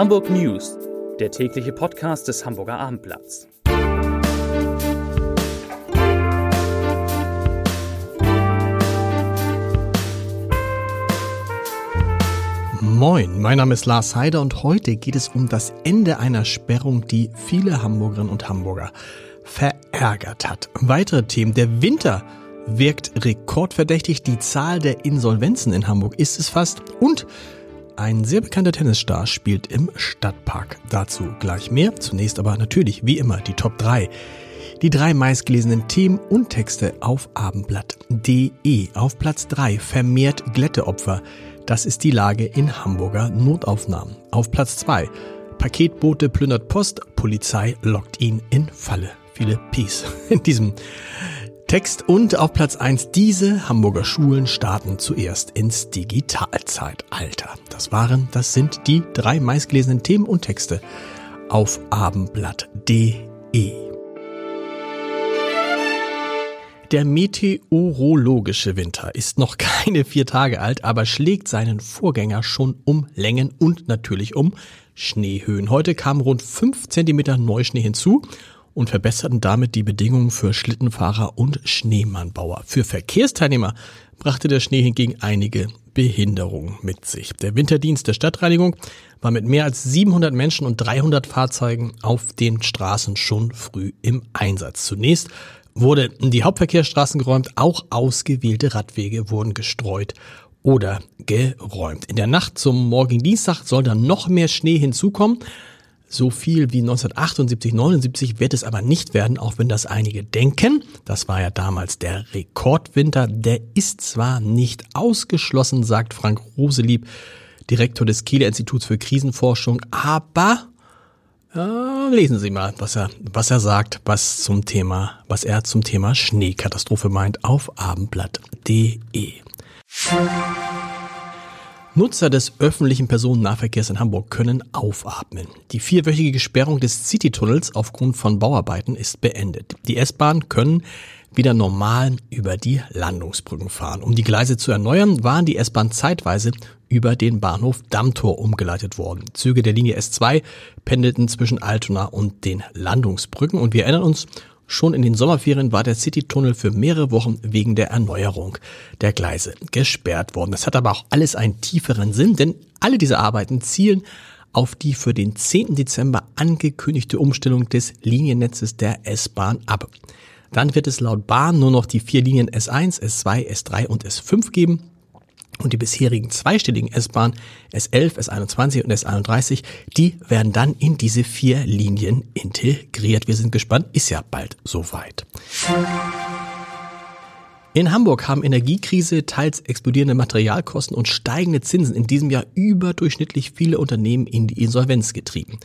Hamburg News, der tägliche Podcast des Hamburger Abendblatts. Moin, mein Name ist Lars Heider und heute geht es um das Ende einer Sperrung, die viele Hamburgerinnen und Hamburger verärgert hat. Weitere Themen. Der Winter wirkt rekordverdächtig. Die Zahl der Insolvenzen in Hamburg ist es fast. Und ein sehr bekannter Tennisstar spielt im Stadtpark. Dazu gleich mehr. Zunächst aber natürlich, wie immer, die Top 3. Die drei meistgelesenen Themen und Texte auf abendblatt.de. Auf Platz 3 vermehrt Glätteopfer. Das ist die Lage in Hamburger Notaufnahmen. Auf Platz 2 Paketboote plündert Post, Polizei lockt ihn in Falle. Viele Peace in diesem Text und auf Platz 1, diese Hamburger Schulen starten zuerst ins Digitalzeitalter. Das waren, das sind die drei meistgelesenen Themen und Texte auf abendblatt.de. Der meteorologische Winter ist noch keine vier Tage alt, aber schlägt seinen Vorgänger schon um Längen und natürlich um Schneehöhen. Heute kamen rund fünf Zentimeter Neuschnee hinzu und verbesserten damit die Bedingungen für Schlittenfahrer und Schneemannbauer. Für Verkehrsteilnehmer brachte der Schnee hingegen einige Behinderungen mit sich. Der Winterdienst der Stadtreinigung war mit mehr als 700 Menschen und 300 Fahrzeugen auf den Straßen schon früh im Einsatz. Zunächst wurde die Hauptverkehrsstraßen geräumt, auch ausgewählte Radwege wurden gestreut oder geräumt. In der Nacht zum morgigen Dienstag soll dann noch mehr Schnee hinzukommen. So viel wie 1978, 79 wird es aber nicht werden, auch wenn das einige denken. Das war ja damals der Rekordwinter. Der ist zwar nicht ausgeschlossen, sagt Frank Roselieb, Direktor des Kieler Instituts für Krisenforschung, aber ja, lesen Sie mal, was er, was er sagt, was zum Thema, was er zum Thema Schneekatastrophe meint auf abendblatt.de. Nutzer des öffentlichen Personennahverkehrs in Hamburg können aufatmen. Die vierwöchige Sperrung des Citytunnels aufgrund von Bauarbeiten ist beendet. Die S-Bahn können wieder normal über die Landungsbrücken fahren. Um die Gleise zu erneuern, waren die S-Bahn zeitweise über den Bahnhof Dammtor umgeleitet worden. Züge der Linie S2 pendelten zwischen Altona und den Landungsbrücken und wir erinnern uns, Schon in den Sommerferien war der Citytunnel für mehrere Wochen wegen der Erneuerung der Gleise gesperrt worden. Das hat aber auch alles einen tieferen Sinn, denn alle diese Arbeiten zielen auf die für den 10. Dezember angekündigte Umstellung des Liniennetzes der S-Bahn ab. Dann wird es laut Bahn nur noch die vier Linien S1, S2, S3 und S5 geben und die bisherigen zweistelligen S-Bahn S11, S21 und S31, die werden dann in diese vier Linien integriert. Wir sind gespannt, ist ja bald soweit. In Hamburg haben Energiekrise, teils explodierende Materialkosten und steigende Zinsen in diesem Jahr überdurchschnittlich viele Unternehmen in die Insolvenz getrieben.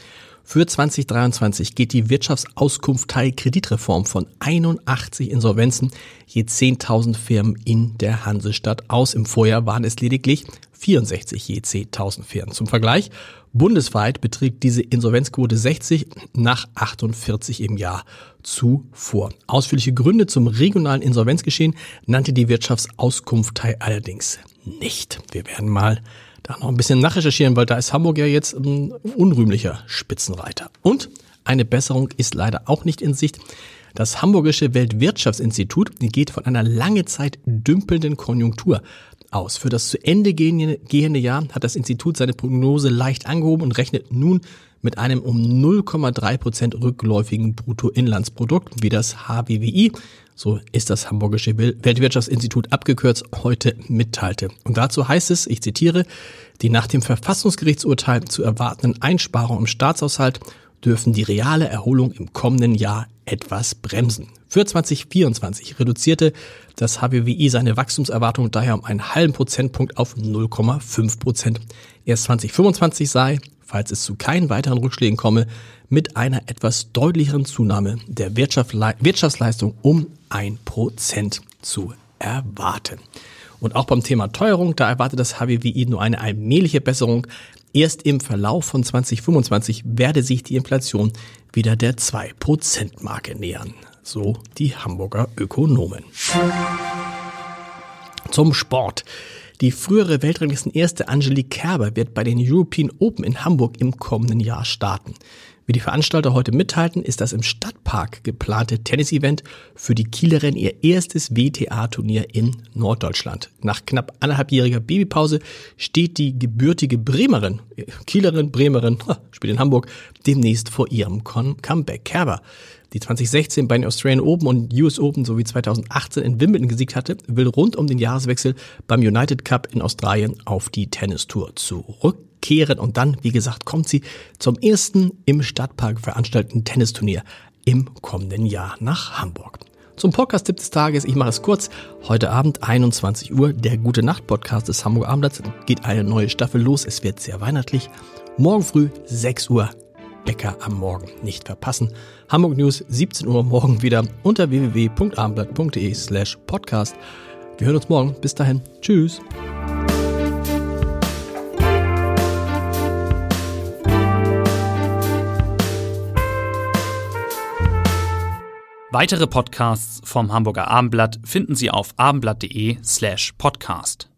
Für 2023 geht die Wirtschaftsauskunft Teil Kreditreform von 81 Insolvenzen je 10.000 Firmen in der Hansestadt aus. Im Vorjahr waren es lediglich 64 je 10.000 Firmen. Zum Vergleich, bundesweit beträgt diese Insolvenzquote 60 nach 48 im Jahr zuvor. Ausführliche Gründe zum regionalen Insolvenzgeschehen nannte die Wirtschaftsauskunft Teil allerdings nicht. Wir werden mal da noch ein bisschen nachrecherchieren, weil da ist Hamburg ja jetzt ein unrühmlicher Spitzenreiter. Und eine Besserung ist leider auch nicht in Sicht. Das Hamburgische Weltwirtschaftsinstitut geht von einer lange Zeit dümpelnden Konjunktur aus. Für das zu Ende gehende Jahr hat das Institut seine Prognose leicht angehoben und rechnet nun mit einem um 0,3 Prozent rückläufigen Bruttoinlandsprodukt, wie das HWWI, so ist das Hamburgische Weltwirtschaftsinstitut abgekürzt, heute mitteilte. Und dazu heißt es, ich zitiere, die nach dem Verfassungsgerichtsurteil zu erwartenden Einsparungen im Staatshaushalt dürfen die reale Erholung im kommenden Jahr etwas bremsen. Für 2024 reduzierte das HWWI seine Wachstumserwartung daher um einen halben Prozentpunkt auf 0,5 Prozent. Erst 2025 sei falls es zu keinen weiteren Rückschlägen komme, mit einer etwas deutlicheren Zunahme der Wirtschaftsleistung um ein Prozent zu erwarten. Und auch beim Thema Teuerung, da erwartet das HWWI nur eine allmähliche Besserung. Erst im Verlauf von 2025 werde sich die Inflation wieder der 2%-Marke nähern. So die Hamburger Ökonomen. Zum Sport. Die frühere Weltranglisten erste Angelique Kerber wird bei den European Open in Hamburg im kommenden Jahr starten. Wie die Veranstalter heute mitteilten, ist das im Stadtpark geplante Tennis-Event für die Kielerin ihr erstes WTA-Turnier in Norddeutschland. Nach knapp anderthalbjähriger Babypause steht die gebürtige Bremerin, Kielerin, Bremerin, spielt in Hamburg, demnächst vor ihrem Comeback. Kerber die 2016 bei den Australian Open und US Open sowie 2018 in Wimbledon gesiegt hatte, will rund um den Jahreswechsel beim United Cup in Australien auf die Tennistour zurückkehren. Und dann, wie gesagt, kommt sie zum ersten im Stadtpark veranstalteten Tennisturnier im kommenden Jahr nach Hamburg. Zum Podcast-Tipp des Tages, ich mache es kurz. Heute Abend 21 Uhr, der Gute Nacht Podcast des Hamburger Abendblatts, geht eine neue Staffel los. Es wird sehr weihnachtlich. Morgen früh 6 Uhr Bäcker am Morgen nicht verpassen. Hamburg News 17 Uhr morgen wieder unter www.abendblatt.de slash podcast. Wir hören uns morgen. Bis dahin. Tschüss. Weitere Podcasts vom Hamburger Abendblatt finden Sie auf abendblatt.de slash podcast.